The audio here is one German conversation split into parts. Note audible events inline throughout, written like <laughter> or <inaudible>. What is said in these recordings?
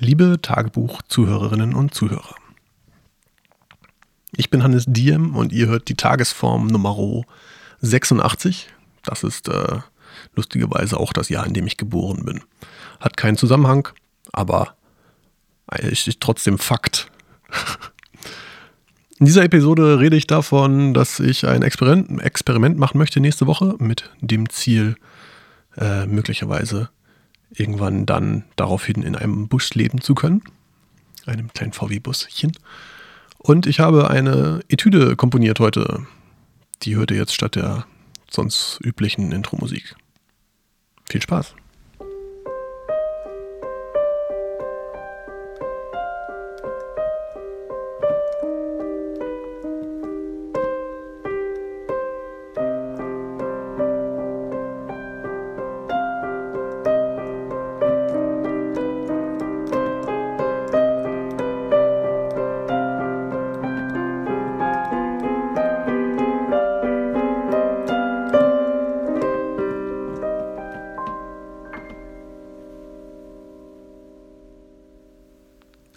Liebe Tagebuch-Zuhörerinnen und Zuhörer. Ich bin Hannes Diem und ihr hört die Tagesform Nummer 86. Das ist äh, lustigerweise auch das Jahr, in dem ich geboren bin. Hat keinen Zusammenhang, aber ist trotzdem Fakt. <laughs> In dieser Episode rede ich davon, dass ich ein Experiment, machen möchte nächste Woche mit dem Ziel, äh, möglicherweise irgendwann dann daraufhin in einem Bus leben zu können. Einem kleinen VW-Buschen. Und ich habe eine Etüde komponiert heute. Die hörte jetzt statt der sonst üblichen Intro-Musik. Viel Spaß!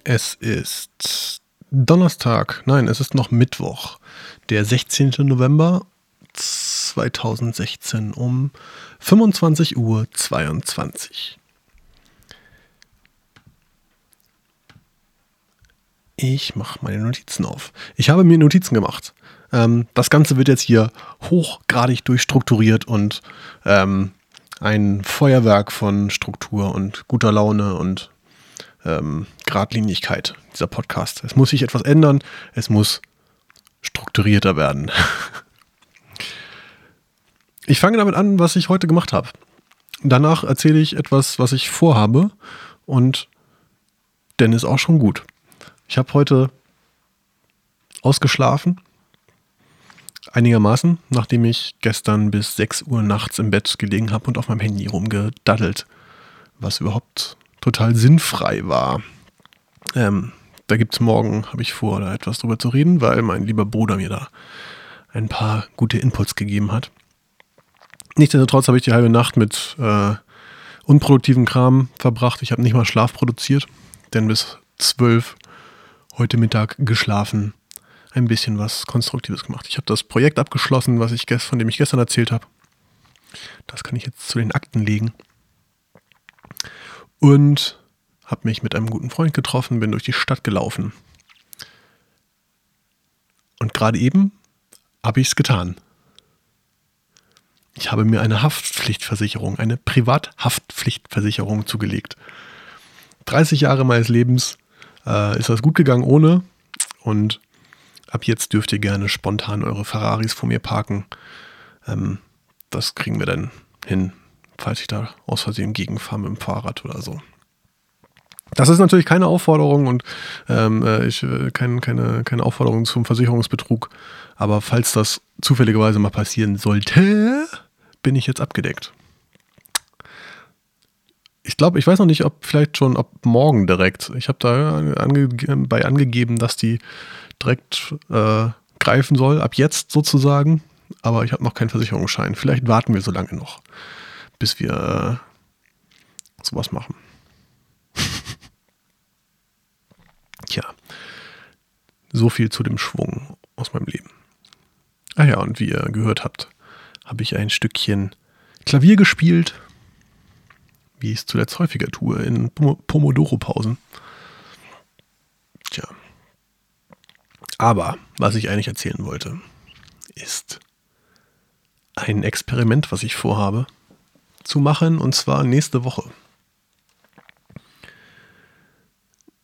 Es ist Donnerstag, nein, es ist noch Mittwoch, der 16. November 2016 um 25.22 Uhr. Ich mache meine Notizen auf. Ich habe mir Notizen gemacht. Ähm, das Ganze wird jetzt hier hochgradig durchstrukturiert und ähm, ein Feuerwerk von Struktur und guter Laune und ähm, Gradlinigkeit, dieser Podcast. Es muss sich etwas ändern, es muss strukturierter werden. Ich fange damit an, was ich heute gemacht habe. Danach erzähle ich etwas, was ich vorhabe und dann ist auch schon gut. Ich habe heute ausgeschlafen, einigermaßen, nachdem ich gestern bis 6 Uhr nachts im Bett gelegen habe und auf meinem Handy rumgedaddelt, was überhaupt total sinnfrei war. Ähm, da gibt es morgen, habe ich vor, da etwas drüber zu reden, weil mein lieber Bruder mir da ein paar gute Inputs gegeben hat. Nichtsdestotrotz habe ich die halbe Nacht mit äh, unproduktivem Kram verbracht. Ich habe nicht mal Schlaf produziert, denn bis zwölf heute Mittag geschlafen, ein bisschen was Konstruktives gemacht. Ich habe das Projekt abgeschlossen, was ich von dem ich gestern erzählt habe. Das kann ich jetzt zu den Akten legen und habe mich mit einem guten Freund getroffen, bin durch die Stadt gelaufen. Und gerade eben habe ich es getan. Ich habe mir eine Haftpflichtversicherung, eine Privathaftpflichtversicherung zugelegt. 30 Jahre meines Lebens äh, ist das gut gegangen ohne. Und ab jetzt dürft ihr gerne spontan eure Ferraris vor mir parken. Ähm, das kriegen wir dann hin falls ich da aus Versehen gegenfahre mit dem Fahrrad oder so. Das ist natürlich keine Aufforderung und ähm, äh, ich, äh, kein, keine, keine Aufforderung zum Versicherungsbetrug. Aber falls das zufälligerweise mal passieren sollte, bin ich jetzt abgedeckt. Ich glaube, ich weiß noch nicht, ob vielleicht schon ab morgen direkt. Ich habe da ange bei angegeben, dass die direkt äh, greifen soll, ab jetzt sozusagen. Aber ich habe noch keinen Versicherungsschein. Vielleicht warten wir so lange noch bis wir äh, sowas machen. <laughs> Tja, so viel zu dem Schwung aus meinem Leben. Ah ja, und wie ihr gehört habt, habe ich ein Stückchen Klavier gespielt, wie ich es zuletzt häufiger tue, in Pomodoro-Pausen. Tja. Aber was ich eigentlich erzählen wollte, ist ein Experiment, was ich vorhabe zu machen und zwar nächste Woche.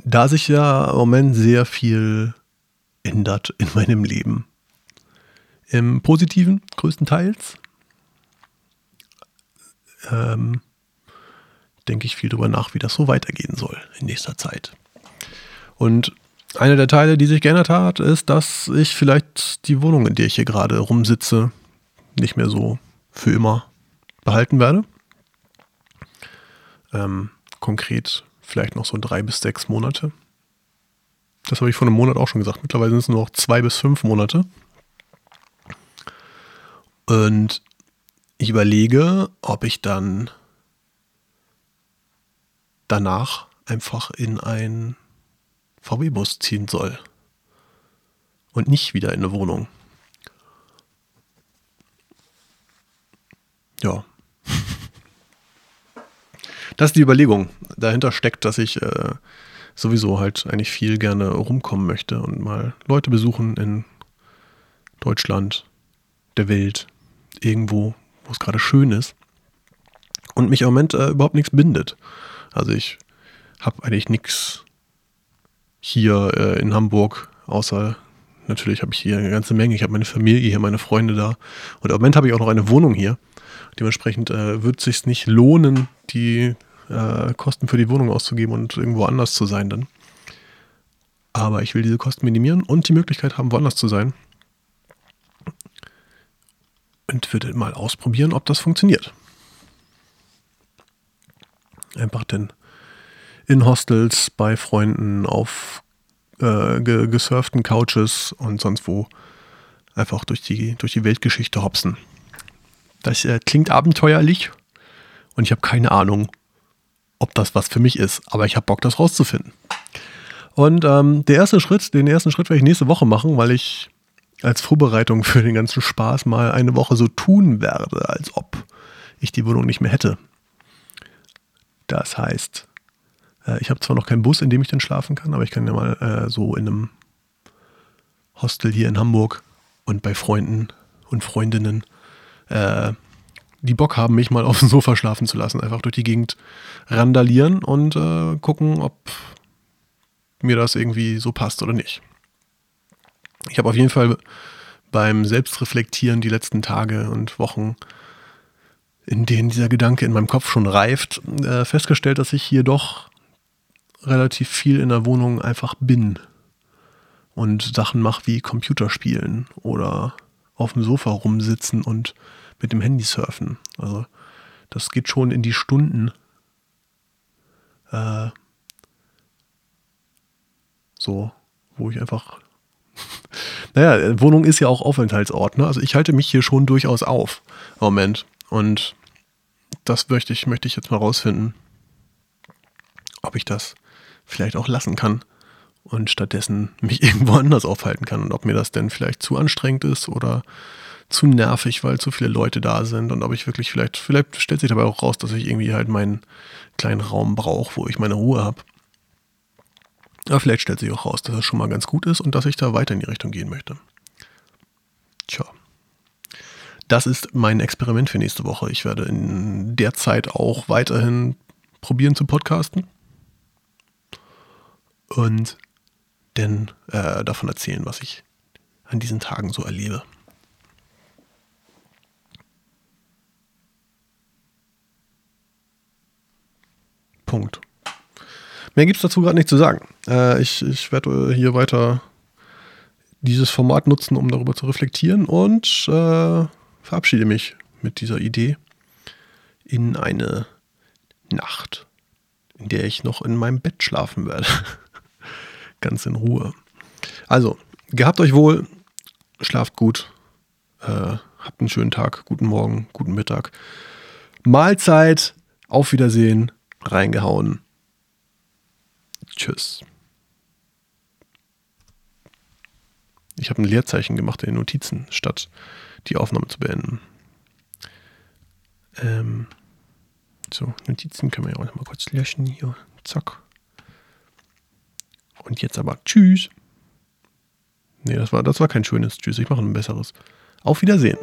Da sich ja im Moment sehr viel ändert in meinem Leben. Im Positiven größtenteils. Ähm, denke ich viel darüber nach, wie das so weitergehen soll in nächster Zeit. Und einer der Teile, die sich geändert hat, ist, dass ich vielleicht die Wohnung, in der ich hier gerade rumsitze, nicht mehr so für immer behalten werde. Ähm, konkret vielleicht noch so drei bis sechs Monate. Das habe ich vor einem Monat auch schon gesagt. Mittlerweile sind es nur noch zwei bis fünf Monate. Und ich überlege, ob ich dann danach einfach in ein VW-Bus ziehen soll. Und nicht wieder in eine Wohnung. Ja. Das ist die Überlegung. Dahinter steckt, dass ich äh, sowieso halt eigentlich viel gerne rumkommen möchte und mal Leute besuchen in Deutschland, der Welt, irgendwo, wo es gerade schön ist. Und mich im Moment äh, überhaupt nichts bindet. Also ich habe eigentlich nichts hier äh, in Hamburg, außer natürlich habe ich hier eine ganze Menge. Ich habe meine Familie hier, meine Freunde da. Und im Moment habe ich auch noch eine Wohnung hier. Dementsprechend äh, wird es sich nicht lohnen, die äh, Kosten für die Wohnung auszugeben und irgendwo anders zu sein dann. Aber ich will diese Kosten minimieren und die Möglichkeit haben, woanders zu sein. Und würde mal ausprobieren, ob das funktioniert. Einfach denn in Hostels, bei Freunden, auf äh, gesurften Couches und sonst wo einfach durch die, durch die Weltgeschichte hopsen. Das äh, klingt abenteuerlich und ich habe keine Ahnung, ob das was für mich ist, aber ich habe Bock, das rauszufinden. Und ähm, der erste Schritt, den ersten Schritt werde ich nächste Woche machen, weil ich als Vorbereitung für den ganzen Spaß mal eine Woche so tun werde, als ob ich die Wohnung nicht mehr hätte. Das heißt, äh, ich habe zwar noch keinen Bus, in dem ich dann schlafen kann, aber ich kann ja mal äh, so in einem Hostel hier in Hamburg und bei Freunden und Freundinnen, äh, die Bock haben, mich mal auf dem Sofa schlafen zu lassen, einfach durch die Gegend randalieren und äh, gucken, ob mir das irgendwie so passt oder nicht. Ich habe auf jeden Fall beim Selbstreflektieren die letzten Tage und Wochen in denen dieser Gedanke in meinem Kopf schon reift, äh, festgestellt, dass ich hier doch relativ viel in der Wohnung einfach bin und Sachen mache wie Computerspielen oder auf dem Sofa rumsitzen und mit dem Handy surfen. Also das geht schon in die Stunden. Äh, so, wo ich einfach. <laughs> naja, Wohnung ist ja auch Aufenthaltsort. Ne? Also ich halte mich hier schon durchaus auf. Moment. Und das möchte ich, möchte ich jetzt mal rausfinden, ob ich das vielleicht auch lassen kann und stattdessen mich <laughs> irgendwo anders aufhalten kann und ob mir das denn vielleicht zu anstrengend ist oder zu nervig, weil zu viele Leute da sind und ob ich wirklich vielleicht, vielleicht stellt sich dabei auch raus, dass ich irgendwie halt meinen kleinen Raum brauche, wo ich meine Ruhe habe. Aber vielleicht stellt sich auch raus, dass das schon mal ganz gut ist und dass ich da weiter in die Richtung gehen möchte. Tja. Das ist mein Experiment für nächste Woche. Ich werde in der Zeit auch weiterhin probieren zu podcasten. Und dann äh, davon erzählen, was ich an diesen Tagen so erlebe. Punkt. Mehr gibt es dazu gerade nicht zu sagen. Äh, ich, ich werde hier weiter dieses Format nutzen, um darüber zu reflektieren und äh, verabschiede mich mit dieser Idee in eine Nacht, in der ich noch in meinem Bett schlafen werde. <laughs> Ganz in Ruhe. Also, gehabt euch wohl, schlaft gut, äh, habt einen schönen Tag, guten Morgen, guten Mittag. Mahlzeit, auf Wiedersehen, reingehauen. Tschüss. Ich habe ein Leerzeichen gemacht in den Notizen, statt die Aufnahme zu beenden. Ähm, so, Notizen können wir ja auch noch mal kurz löschen hier. Zack. Und jetzt aber Tschüss. Nee, das war, das war kein schönes Tschüss. Ich mache ein besseres. Auf Wiedersehen.